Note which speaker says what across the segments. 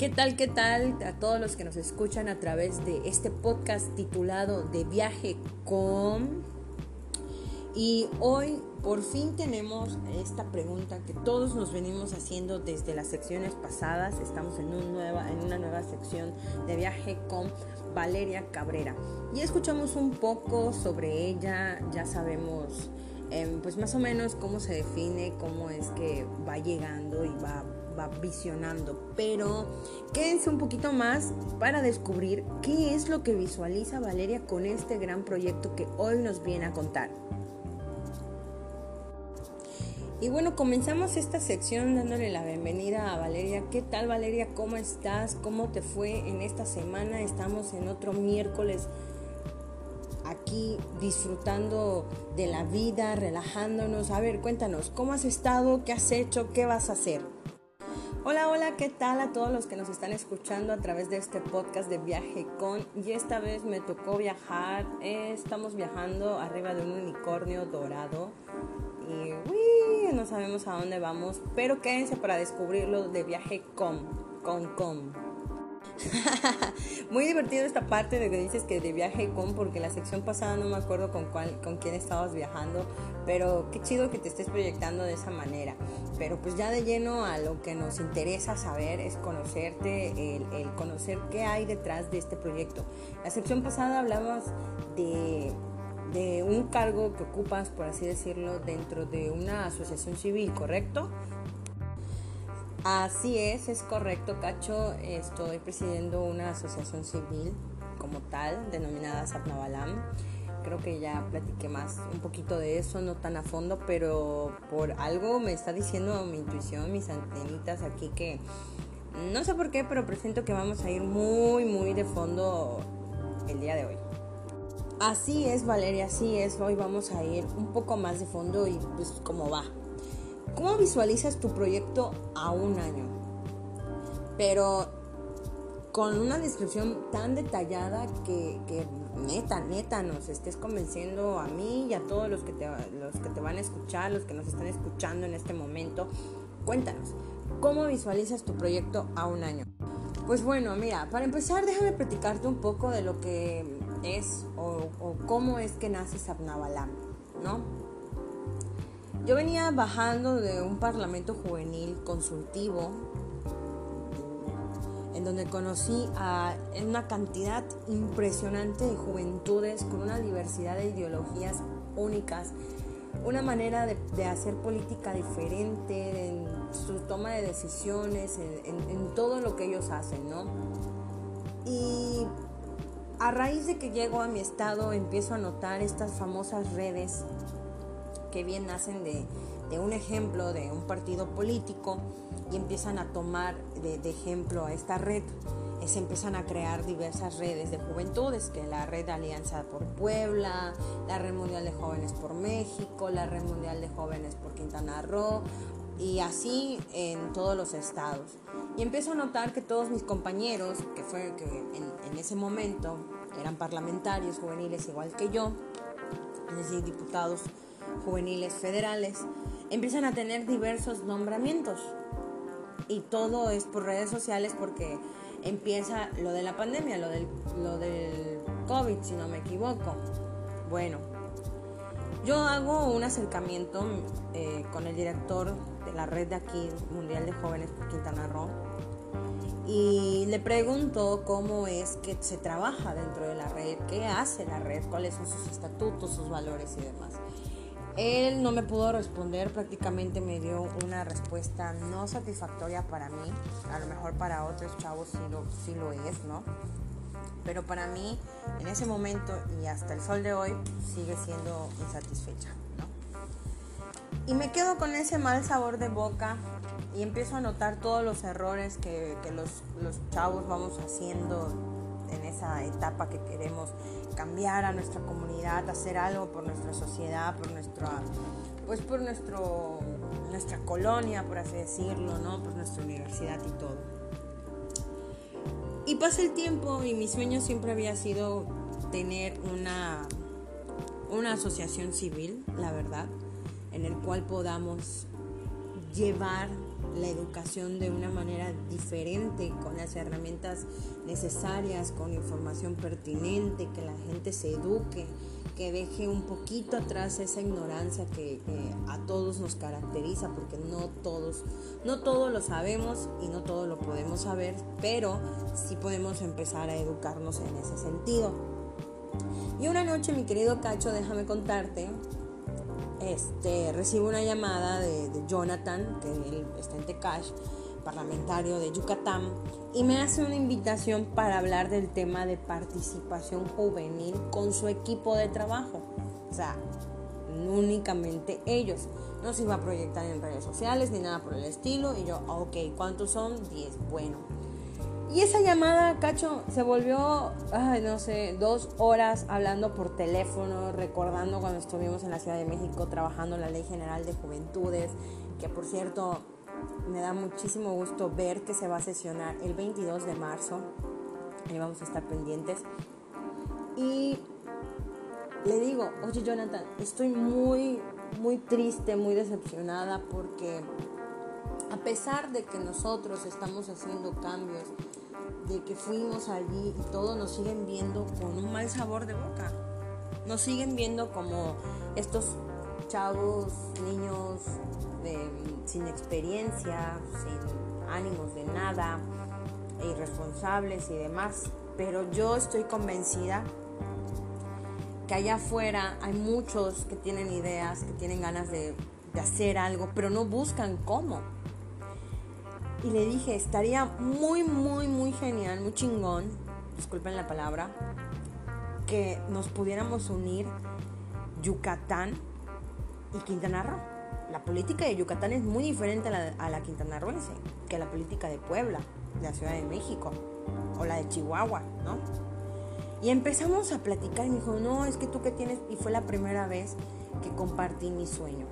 Speaker 1: ¿Qué tal, qué tal a todos los que nos escuchan a través de este podcast titulado De viaje con... Y hoy por fin tenemos esta pregunta que todos nos venimos haciendo desde las secciones pasadas. Estamos en, nueva, en una nueva sección de viaje con Valeria Cabrera. Y escuchamos un poco sobre ella, ya sabemos em, pues más o menos cómo se define, cómo es que va llegando y va va visionando, pero quédense un poquito más para descubrir qué es lo que visualiza Valeria con este gran proyecto que hoy nos viene a contar. Y bueno, comenzamos esta sección dándole la bienvenida a Valeria. ¿Qué tal Valeria? ¿Cómo estás? ¿Cómo te fue en esta semana? Estamos en otro miércoles aquí disfrutando de la vida, relajándonos. A ver, cuéntanos, ¿cómo has estado? ¿Qué has hecho? ¿Qué vas a hacer? Hola, hola, ¿qué tal a todos los que nos están escuchando a través de este podcast de Viaje con? Y esta vez me tocó viajar, estamos viajando arriba de un unicornio dorado y no sabemos a dónde vamos, pero quédense para descubrirlo de Viaje con, con, con. Muy divertido esta parte de que dices que de viaje con, porque la sección pasada no me acuerdo con cuál, con quién estabas viajando, pero qué chido que te estés proyectando de esa manera. Pero pues ya de lleno a lo que nos interesa saber es conocerte, el, el conocer qué hay detrás de este proyecto. La sección pasada hablabas de de un cargo que ocupas, por así decirlo, dentro de una asociación civil, ¿correcto? Así es, es correcto, Cacho. Estoy presidiendo una asociación civil como tal, denominada Sapnavalam. Creo que ya platiqué más un poquito de eso, no tan a fondo, pero por algo me está diciendo mi intuición, mis antenitas aquí que no sé por qué, pero presiento que vamos a ir muy, muy de fondo el día de hoy. Así es, Valeria, así es. Hoy vamos a ir un poco más de fondo y pues como va. ¿Cómo visualizas tu proyecto a un año? Pero con una descripción tan detallada que, neta, neta nos estés convenciendo a mí y a todos los que, te, los que te van a escuchar, los que nos están escuchando en este momento. Cuéntanos, ¿cómo visualizas tu proyecto a un año? Pues bueno, mira, para empezar déjame platicarte un poco de lo que es o, o cómo es que nace Sapnavalam, ¿no? Yo venía bajando de un parlamento juvenil consultivo en donde conocí a una cantidad impresionante de juventudes con una diversidad de ideologías únicas, una manera de, hacer política diferente en su toma de decisiones, en, en todo lo que ellos hacen, ¿no? Y a raíz de que llego a mi estado empiezo a notar estas famosas redes que bien nacen de, un ejemplo de un partido político y empiezan a tomar de, ejemplo a esta red. Se empiezan a crear diversas redes de juventudes, que la red Alianza por Puebla, la red mundial de jóvenes por México, la red mundial de jóvenes por Quintana Roo, y así en todos los estados. Y empiezo a notar que todos mis compañeros, que fue que en, en ese momento eran parlamentarios juveniles igual que yo, es decir, diputados juveniles federales, empiezan a tener diversos nombramientos. Y todo es por redes sociales porque empieza lo de la pandemia, lo del, lo del COVID, si no me equivoco. Bueno, yo hago un acercamiento eh, con el director de la red de aquí, Mundial de Jóvenes por Quintana Roo, y le pregunto cómo es que se trabaja dentro de la red, qué hace la red, cuáles son sus estatutos, sus valores y demás. Él no me pudo responder, prácticamente me dio una respuesta no satisfactoria para mí, a lo mejor para otros chavos sí lo, es, ¿no? Pero para mí, en ese momento y hasta el sol de hoy, sigue siendo insatisfecha, ¿no? Y me quedo con ese mal sabor de boca y empiezo a notar todos los errores que, que los, los chavos vamos haciendo en esa etapa que queremos cambiar a nuestra comunidad, hacer algo por nuestra sociedad, por nuestra, pues por nuestro, nuestra colonia, por así decirlo, ¿no? Por nuestra universidad y todo. Y pasa el tiempo y mi sueño siempre había sido tener una, una asociación civil, la verdad, en el cual podamos llevar la educación de una manera diferente, con las herramientas necesarias, con información pertinente, que la gente se eduque, que deje un poquito atrás esa ignorancia que, a todos nos caracteriza, porque no todos, no todo lo sabemos y no todo lo podemos saber, pero sí podemos empezar a educarnos en ese sentido. Y una noche, mi querido Cacho, déjame contarte, este, recibo una llamada de, Jonathan, que él está en Tecash, parlamentario de Yucatán, y me hace una invitación para hablar del tema de participación juvenil con su equipo de trabajo. O sea, únicamente ellos. No se iba a proyectar en redes sociales ni nada por el estilo. Y yo, ok, ¿cuántos son? 10. Bueno. Y esa llamada, Cacho, se volvió, ay, no sé, dos horas hablando por teléfono, recordando cuando estuvimos en la Ciudad de México trabajando la Ley General de Juventudes, que por cierto me da muchísimo gusto ver que se va a sesionar el 22 de marzo. Ahí vamos a estar pendientes. Y le digo, oye Jonathan, estoy muy, muy triste, muy decepcionada porque a pesar de que nosotros estamos haciendo cambios, de que fuimos allí y todos nos siguen viendo con un mal sabor de boca. Nos siguen viendo como estos chavos, niños sin experiencia, sin ánimos de nada, irresponsables y demás. Pero yo estoy convencida que allá afuera hay muchos que tienen ideas, que tienen ganas de hacer algo, pero no buscan cómo. Y le dije, estaría muy, muy, muy genial, muy chingón, disculpen la palabra, que nos pudiéramos unir Yucatán y Quintana Roo. La política de Yucatán es muy diferente a la, a la quintanarroense que la política de Puebla, de la Ciudad de México o la de Chihuahua, ¿no? Y empezamos a platicar y me dijo, no, es que tú que tienes, y fue la primera vez que compartí mi sueño,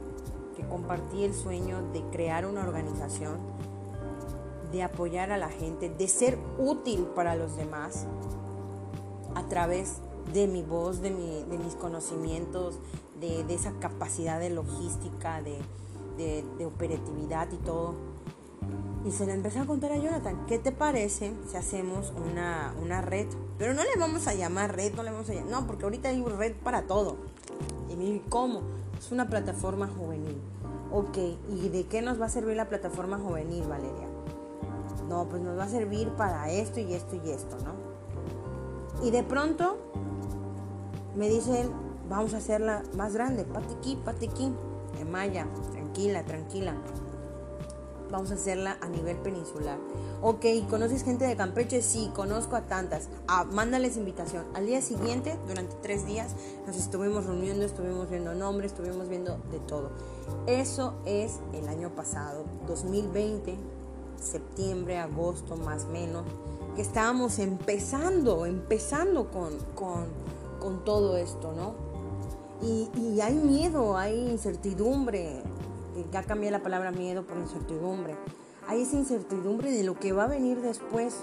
Speaker 1: que compartí el sueño de crear una organización de apoyar a la gente, de ser útil para los demás a través de mi voz, de, de mis conocimientos, de, esa capacidad de logística, de, operatividad y todo. Y se le empezó a contar a Jonathan, ¿qué te parece si hacemos una, una, red? Pero no le vamos a llamar red, no le vamos a llamar, no, porque ahorita hay red para todo. Y me ¿cómo? Es una plataforma juvenil. Ok, ¿y de qué nos va a servir la plataforma juvenil, Valeria? No, pues nos va a servir para esto y esto y esto, ¿no? Y de pronto me dicen, vamos a hacerla más grande, patiqui, patiqui, en maya, tranquila, tranquila. Vamos a hacerla a nivel peninsular. Ok, ¿conoces gente de Campeche? Sí, conozco a tantas. Ah, mándales invitación. Al día siguiente, durante tres días, nos estuvimos reuniendo, estuvimos viendo nombres, estuvimos viendo de todo. Eso es el año pasado, 2020 septiembre, agosto más o menos, que estábamos empezando, empezando con, con, todo esto, ¿no? Y, hay miedo, hay incertidumbre, ya cambié la palabra miedo por incertidumbre, hay esa incertidumbre de lo que va a venir después,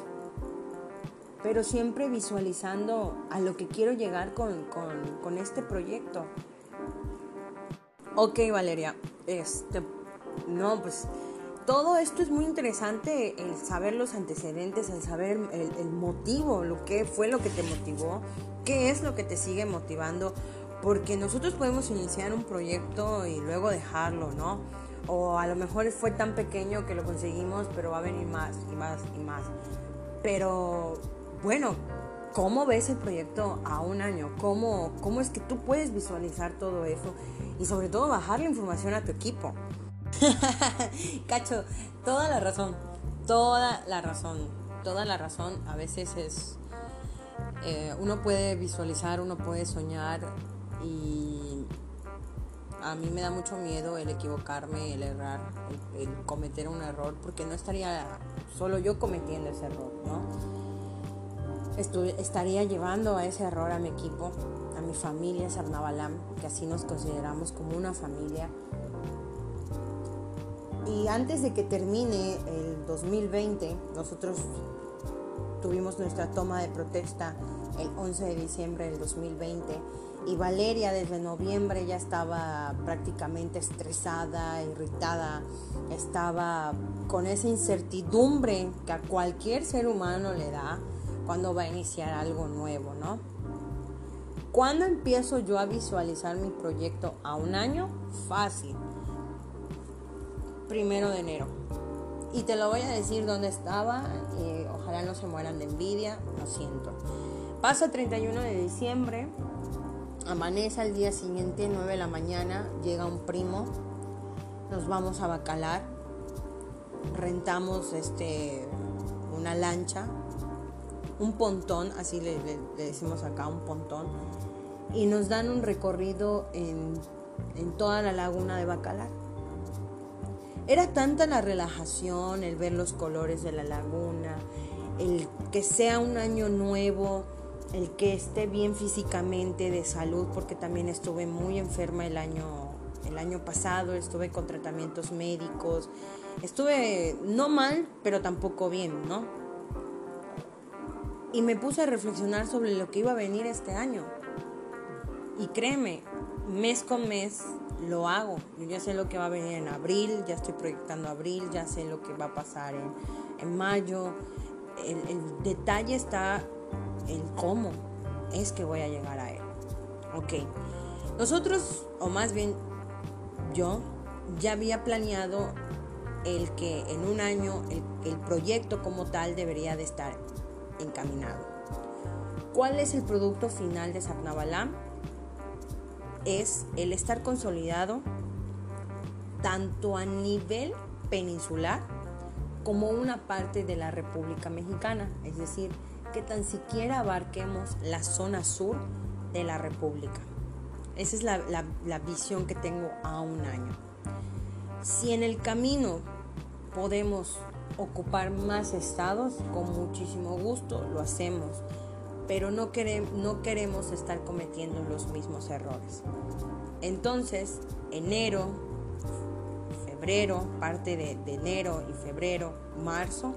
Speaker 1: pero siempre visualizando a lo que quiero llegar con, con, con este proyecto. Ok, Valeria, este, no, pues todo esto es muy interesante, el saber los antecedentes, el saber el, motivo, lo que fue lo que te motivó, qué es lo que te sigue motivando, porque nosotros podemos iniciar un proyecto y luego dejarlo, ¿no? O a lo mejor fue tan pequeño que lo conseguimos, pero va a venir más y más y más. Pero bueno, ¿cómo ves el proyecto a un año? ¿Cómo, cómo es que tú puedes visualizar todo eso? Y sobre todo bajar la información a tu equipo. Cacho, toda la razón, toda la razón, toda la razón. A veces es, eh, uno puede visualizar, uno puede soñar y a mí me da mucho miedo el equivocarme, el errar, el, cometer un error, porque no estaría solo yo cometiendo ese error, ¿no? estaría llevando a ese error a mi equipo, a mi familia Sarnabalam, que así nos consideramos como una familia y antes de que termine el 2020, nosotros tuvimos nuestra toma de protesta el 11 de diciembre del 2020 Y Valeria desde noviembre ya estaba prácticamente estresada, irritada, estaba con esa incertidumbre que a cualquier ser humano le da cuando va a iniciar algo nuevo, ¿no? ¿Cuándo empiezo yo a visualizar mi proyecto a un año? Fácil. Primero de enero. Y te lo voy a decir dónde estaba. Y ojalá no se mueran de envidia. Lo siento. Pasa 31 de diciembre. Amanece al día siguiente, 9 de la mañana. Llega un primo. Nos vamos a Bacalar. Rentamos este, una lancha. Un pontón, así le, le decimos acá, un pontón y nos dan un recorrido en, toda la laguna de Bacalar. Era tanta la relajación, el ver los colores de la laguna, el que sea un año nuevo, el que esté bien físicamente de salud, porque también estuve muy enferma el año, el año pasado, estuve con tratamientos médicos, estuve no mal, pero tampoco bien, ¿no? Y me puse a reflexionar sobre lo que iba a venir este año. Y créeme, mes con mes lo hago. Yo ya sé lo que va a venir en abril, ya estoy proyectando abril, ya sé lo que va a pasar en, mayo. El, el, detalle está en cómo es que voy a llegar a él. Ok. Nosotros, o más bien yo, ya había planeado el que en un año el, el proyecto como tal debería de estar encaminado. ¿Cuál es el producto final de Sapnabalam? Es el estar consolidado tanto a nivel peninsular como una parte de la República Mexicana, es decir, que tan siquiera abarquemos la zona sur de la República. Esa es la, la visión que tengo a un año. Si en el camino podemos ocupar más estados, con muchísimo gusto lo hacemos pero no queremos, estar cometiendo los mismos errores. Entonces, enero, febrero, parte de, enero y febrero, marzo,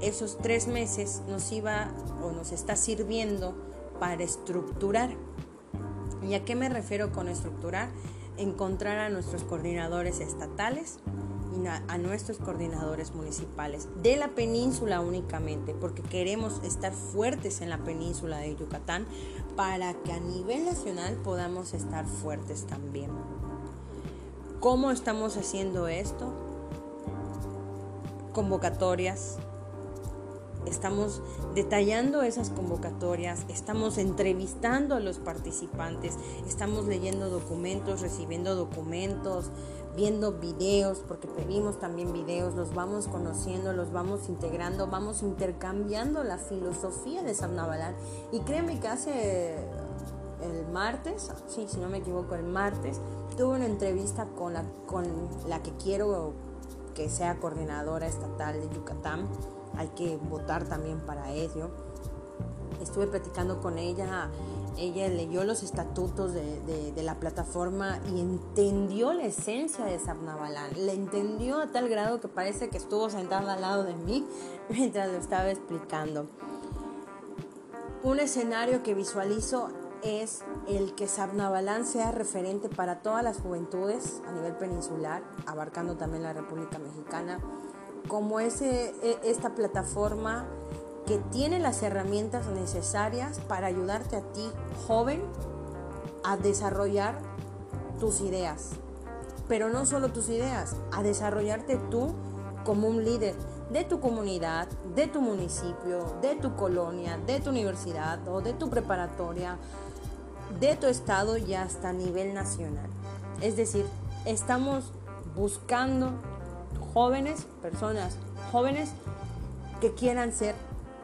Speaker 1: esos tres meses nos iba o nos está sirviendo para estructurar. ¿Y a qué me refiero con estructurar? Encontrar a nuestros coordinadores estatales, a nuestros coordinadores municipales de la península únicamente, porque queremos estar fuertes en la península de Yucatán para que a nivel nacional podamos estar fuertes también. ¿Cómo estamos haciendo esto? Convocatorias, estamos detallando esas convocatorias, estamos entrevistando a los participantes, estamos leyendo documentos, recibiendo documentos, viendo videos, porque pedimos también videos, los vamos conociendo, los vamos integrando, vamos intercambiando la filosofía de Sabnabalan. Y créeme que hace el martes, sí, si no me equivoco, el martes, tuve una entrevista con la, con la que quiero que sea coordinadora estatal de Yucatán. Hay que votar también para ello. Estuve platicando con ella ella leyó los estatutos de, la plataforma y entendió la esencia de Sabnabalan. Le entendió a tal grado que parece que estuvo sentada al lado de mí mientras lo estaba explicando. Un escenario que visualizo es el que Sabnabalan sea referente para todas las juventudes a nivel peninsular, abarcando también la República Mexicana, como ese, e, esta plataforma que tiene las herramientas necesarias para ayudarte a ti, joven, a desarrollar tus ideas. Pero no solo tus ideas, a desarrollarte tú como un líder de tu comunidad, de tu municipio, de tu colonia, de tu universidad o de tu preparatoria, de tu estado y hasta a nivel nacional. Es decir, estamos buscando jóvenes, personas jóvenes que quieran ser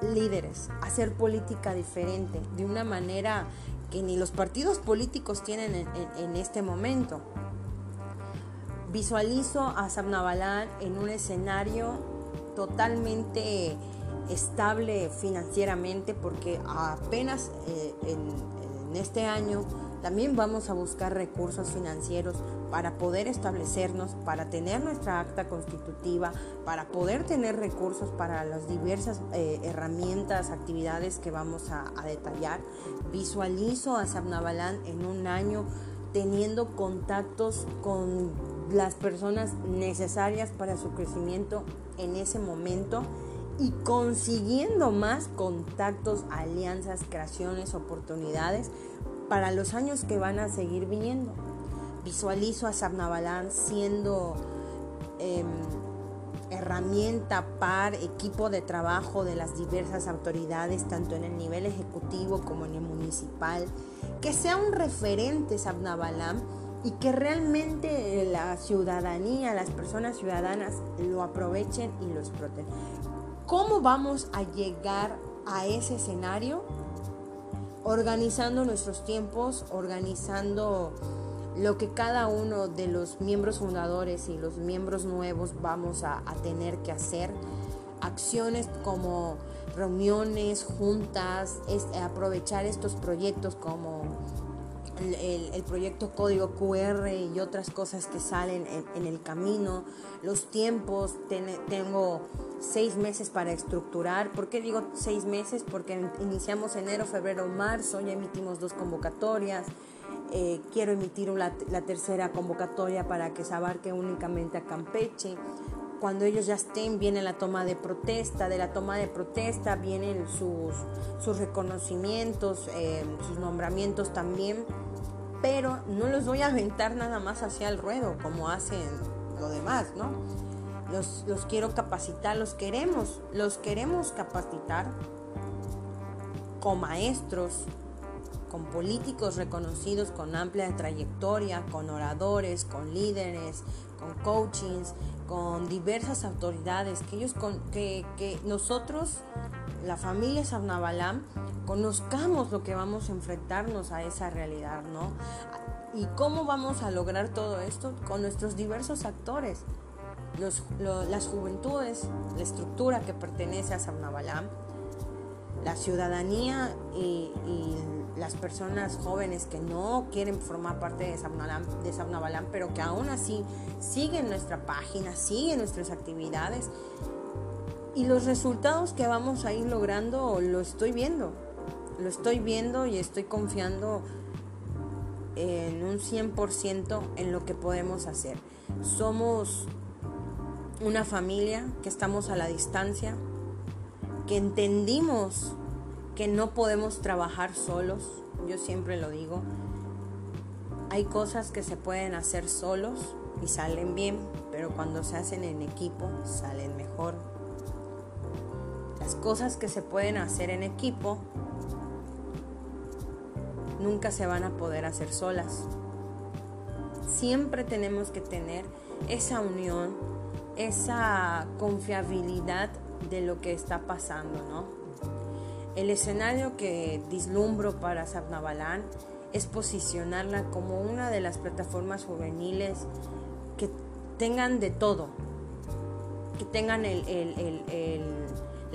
Speaker 1: líderes, hacer política diferente, de una manera que ni los partidos políticos tienen en, este momento. Visualizo a Sabnabalán en un escenario totalmente estable financieramente porque apenas eh, en, este año también vamos a buscar recursos financieros para poder establecernos, para tener nuestra acta constitutiva, para poder tener recursos para las diversas eh, herramientas, actividades que vamos a, a detallar. Visualizo a Sabnabalán en un año teniendo contactos con las personas necesarias para su crecimiento en ese momento y consiguiendo más contactos, alianzas, creaciones, oportunidades para los años que van a seguir viniendo. Visualizo a Sabnabalán siendo em, herramienta, par, equipo de trabajo de las diversas autoridades, tanto en el nivel ejecutivo como en el municipal, que sea un referente Sabnabalán y que realmente la ciudadanía, las personas ciudadanas lo aprovechen y lo exploten. ¿Cómo vamos a llegar a ese escenario? Organizando nuestros tiempos, organizando lo que cada uno de los miembros fundadores y los miembros nuevos vamos a, tener que hacer. Acciones como reuniones, juntas, aprovechar estos proyectos como el, proyecto Código QR y otras cosas que salen en, el camino, los tiempos, tengo seis meses para estructurar. ¿Por qué digo seis meses? Porque iniciamos enero, febrero, marzo, ya emitimos dos convocatorias. Eh, quiero emitir la, la tercera convocatoria para que se abarque únicamente a Campeche cuando ellos ya estén, viene la toma de protesta, de la toma de protesta vienen sus, sus reconocimientos, eh, sus nombramientos también, pero no los voy a aventar nada más hacia el ruedo como hacen lo demás, ¿no? Los, los quiero capacitar, los queremos, los queremos capacitar con maestros, con políticos reconocidos con amplia trayectoria, con oradores, con líderes, con coachings, con diversas autoridades, que ellos con, que, que nosotros, la familia Sarnabalam, conozcamos lo que vamos a enfrentarnos a esa realidad, ¿no? ¿Y cómo vamos a lograr todo esto? Con nuestros diversos actores, los, las juventudes, la estructura que pertenece a Sarnabalam, la ciudadanía y, las personas jóvenes que no quieren formar parte de Sabnabalán, pero que aún así siguen nuestra página, siguen nuestras actividades. Y los resultados que vamos a ir logrando lo estoy viendo. Lo estoy viendo y estoy confiando en un 100% en lo que podemos hacer. Somos una familia que estamos a la distancia, que entendimos que no podemos trabajar solos, yo siempre lo digo. Hay cosas que se pueden hacer solos y salen bien, pero cuando se hacen en equipo salen mejor. Las cosas que se pueden hacer en equipo nunca se van a poder hacer solas. Siempre tenemos que tener esa unión, esa confiabilidad de lo que está pasando, ¿no? El escenario que dislumbro para Sabnabalán es posicionarla como una de las plataformas juveniles que tengan de todo, que tengan la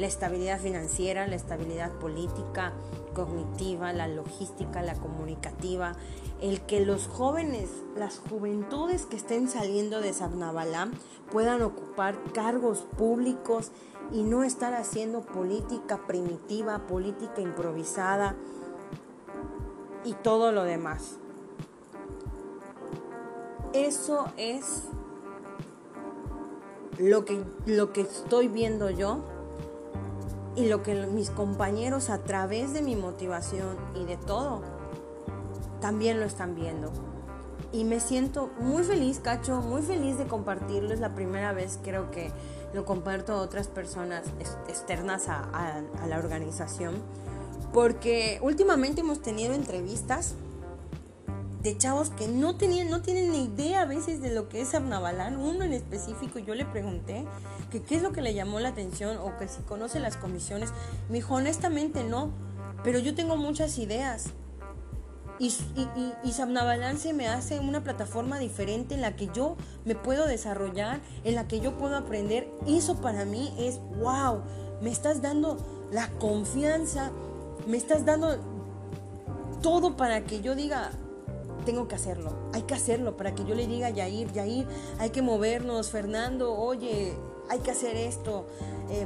Speaker 1: estabilidad financiera, la estabilidad política, cognitiva, la logística, la comunicativa, el que los jóvenes, las juventudes que estén saliendo de Sabnabalán puedan ocupar cargos públicos y no estar haciendo política primitiva, política improvisada y todo lo demás. Eso es lo que, lo que estoy viendo yo y lo que mis compañeros a través de mi motivación y de todo también lo están viendo. Y me siento muy feliz, Cacho, muy feliz de compartirlo. Es la primera vez creo que lo comparto a otras personas externas a, la organización, porque últimamente hemos tenido entrevistas de chavos que no tenían, no tienen ni idea a veces de lo que es Abnabalán. Uno en específico, yo le pregunté que qué es lo que le llamó la atención o que si conoce las comisiones. Me dijo, honestamente no, pero yo tengo muchas ideas. Y, y, y, me hace una plataforma diferente en la que yo me puedo desarrollar, en la que yo puedo aprender. Eso para mí es wow. Me estás dando la confianza, me estás dando todo para que yo diga, tengo que hacerlo, hay que hacerlo para que yo le diga a Yair, Yair, hay que movernos, Fernando, oye, hay que hacer esto. Eh,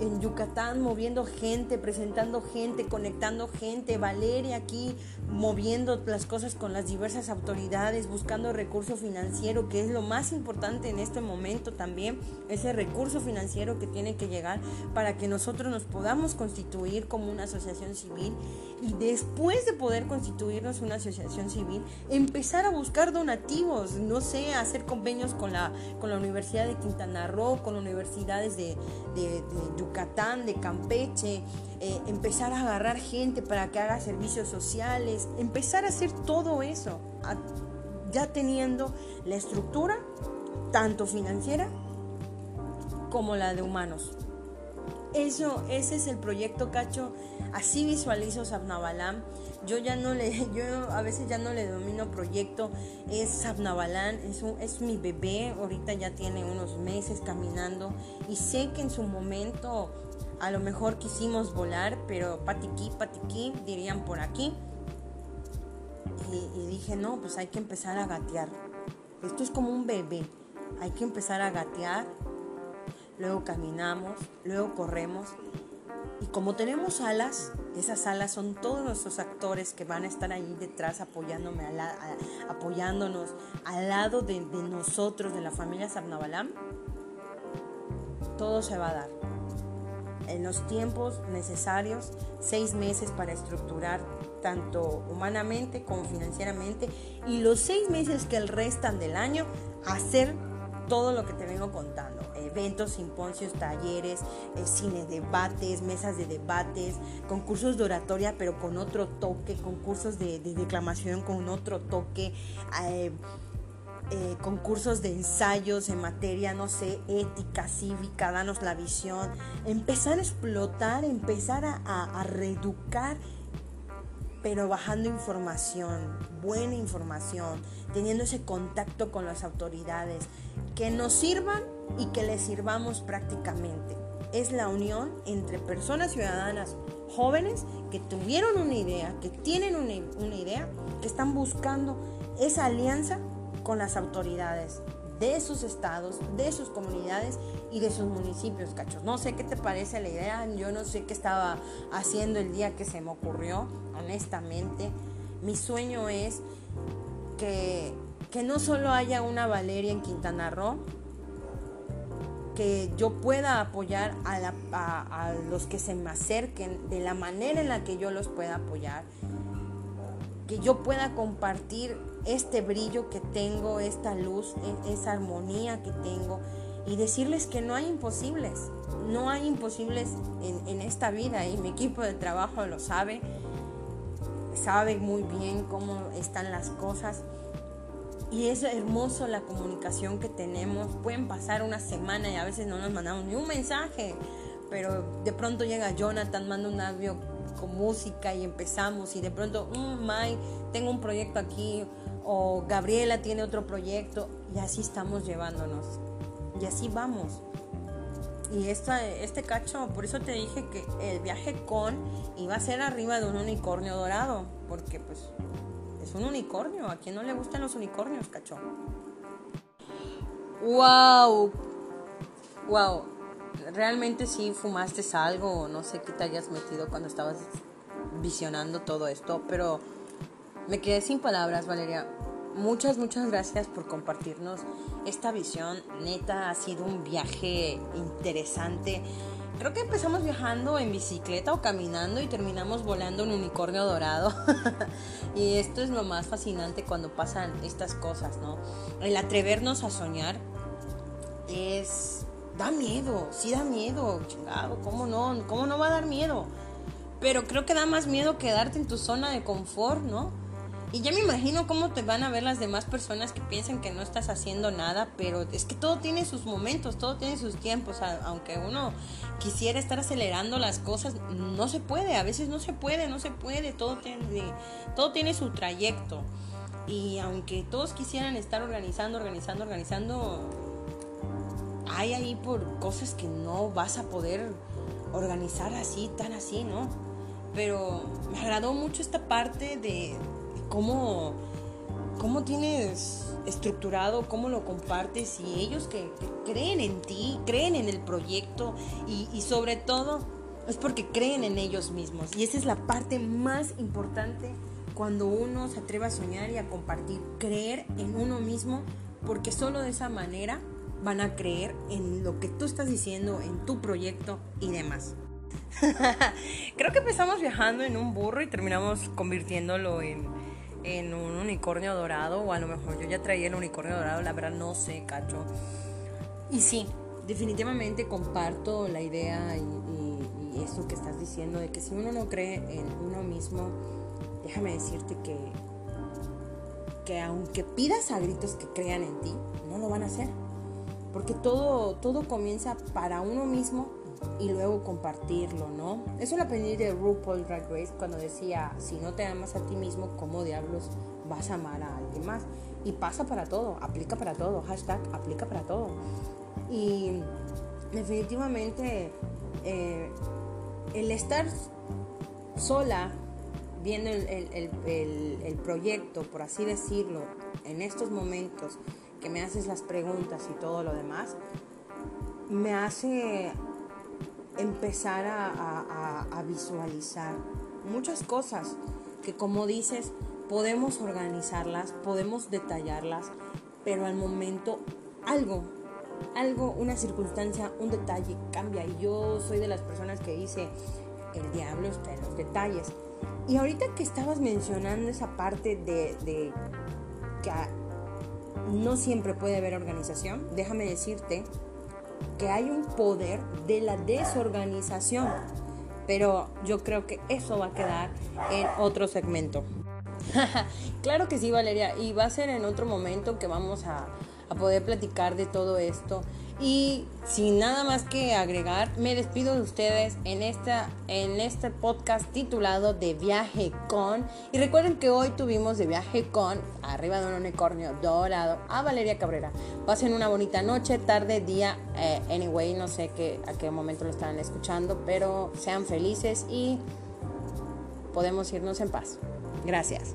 Speaker 1: en, Yucatán moviendo gente, presentando gente, conectando gente. Valeria aquí moviendo las cosas con las diversas autoridades, buscando recurso financiero, que es lo más importante en este momento también, ese recurso financiero que tiene que llegar para que nosotros nos podamos constituir como una asociación civil y después de poder constituirnos una asociación civil, empezar a buscar donativos, no sé, hacer convenios con la, con la Universidad de Quintana Roo, con universidades de, Yucatán, de Campeche, eh, empezar a agarrar gente para que haga servicios sociales, empezar a hacer todo eso, ya teniendo la estructura, tanto financiera como la de humanos. Eso, ese es el proyecto Cacho. Así visualizo Sabnabalam. Yo ya no le, yo a veces ya no le domino proyecto. Es Sabnabalam, es, es mi bebé. Ahorita ya tiene unos meses caminando. Y sé que en su momento a lo mejor quisimos volar, pero patiqui, patiqui, dirían por aquí. Y dije, no, pues hay que empezar a gatear. Esto es como un bebé. Hay que empezar a gatear luego caminamos, luego corremos. Y como tenemos alas, esas alas son todos nuestros actores que van a estar ahí detrás apoyándome, apoyándonos al lado de, nosotros, de la familia Sarnabalam. Todo se va a dar. En los tiempos necesarios, seis meses para estructurar tanto humanamente como financieramente y los seis meses que restan del año, hacer todo lo que te vengo contando eventos, simposios, talleres, eh, cine debates, mesas de debates, concursos de oratoria pero con otro toque, concursos de, declamación con otro toque. Eh, eh, concursos de ensayos en materia, no sé, ética, cívica, danos la visión, empezar a explotar, empezar a, a reeducar pero bajando información, buena información, teniendo ese contacto con las autoridades, que nos sirvan y que les sirvamos prácticamente. Es la unión entre personas ciudadanas jóvenes que tuvieron una idea, que tienen una, una idea, que están buscando esa alianza con las autoridades de sus estados, de sus comunidades y de sus municipios, cachos. No sé qué te parece la idea, yo no sé qué estaba haciendo el día que se me ocurrió, honestamente. Mi sueño es que, que no solo haya una Valeria en Quintana Roo, que yo pueda apoyar a, los que se me acerquen de la manera en la que yo los pueda apoyar, que yo pueda compartir este brillo que tengo, esta luz, esa armonía que tengo y decirles que no hay imposibles, no hay imposibles en, en esta vida y mi equipo de trabajo lo sabe, sabe muy bien cómo están las cosas y es hermoso la comunicación que tenemos. Pueden pasar una semana y a veces no nos mandamos ni un mensaje, pero de pronto llega Jonathan, manda un audio con música y empezamos y de pronto, mm, May, tengo un proyecto aquí o Gabriela tiene otro proyecto y así estamos llevándonos y así vamos. Y esta, este cacho, por eso te dije que el viaje con iba a ser arriba de un unicornio dorado, porque pues un unicornio. ¿A quién no le gustan los unicornios, cacho? ¡Wow! ¡Wow! Realmente sí fumaste algo, no sé qué te hayas metido cuando estabas visionando todo esto, pero me quedé sin palabras, Valeria. Muchas, muchas gracias por compartirnos esta visión. Neta, ha sido un viaje interesante Creo que empezamos viajando en bicicleta o caminando y terminamos volando un unicornio dorado. y esto es lo más fascinante cuando pasan estas cosas, ¿no? El atrevernos a soñar es... Da miedo, sí da miedo, chingado, ¿cómo no? ¿Cómo no va a dar miedo? Pero creo que da más miedo quedarte en tu zona de confort, ¿no? Y ya me imagino cómo te van a ver las demás personas que piensan que no estás haciendo nada, pero es que todo tiene sus momentos, todo tiene sus tiempos. Aunque uno quisiera estar acelerando las cosas, no se puede, a veces no se puede, no se puede, todo tiene, todo tiene su trayecto. Y aunque todos quisieran estar organizando, organizando, organizando, hay ahí por cosas que no vas a poder organizar así, tan así, ¿no? Pero me agradó mucho esta parte de cómo, cómo tienes estructurado, cómo lo compartes y ellos que, creen en ti, creen en el proyecto y, y sobre todo es porque creen en ellos mismos. Y esa es la parte más importante cuando uno se atreve a soñar y a compartir, creer en uno mismo, porque solo de esa manera van a creer en lo que tú estás diciendo, en tu proyecto y demás. Creo que empezamos viajando en un burro y terminamos convirtiéndolo en, en, un unicornio dorado, o a lo mejor yo ya traía el unicornio dorado, la verdad no sé, cacho. Y sí, definitivamente comparto la idea y, eso que estás diciendo de que si uno no cree en uno mismo, déjame decirte que, que aunque pidas a gritos que crean en ti, no lo van a hacer. Porque todo, todo comienza para uno mismo y luego compartirlo, ¿no? Eso lo aprendí de RuPaul Drag Race cuando decía, si no te amas a ti mismo, ¿cómo diablos vas a amar a alguien más? Y pasa para todo, aplica para todo, hashtag aplica para todo. Y definitivamente eh, el estar sola viendo el, proyecto, por así decirlo, en estos momentos que me haces las preguntas y todo lo demás, me hace empezar a, visualizar muchas cosas que como dices, podemos organizarlas, podemos detallarlas, pero al momento algo, algo, una circunstancia, un detalle cambia. Y yo soy de las personas que dice, el diablo está en los detalles. Y ahorita que estabas mencionando esa parte de, que no siempre puede haber organización, déjame decirte que hay un poder de la desorganización. Pero yo creo que eso va a quedar en otro segmento. claro que sí, Valeria. Y va a ser en otro momento que vamos a, a poder platicar de todo esto. Y sin nada más que agregar, me despido de ustedes en, esta, en este podcast titulado De Viaje con. Y recuerden que hoy tuvimos de viaje con, arriba de un unicornio dorado, a Valeria Cabrera. Pasen una bonita noche, tarde, día, eh, anyway, no sé qué, a qué momento lo están escuchando, pero sean felices y podemos irnos en paz. Gracias.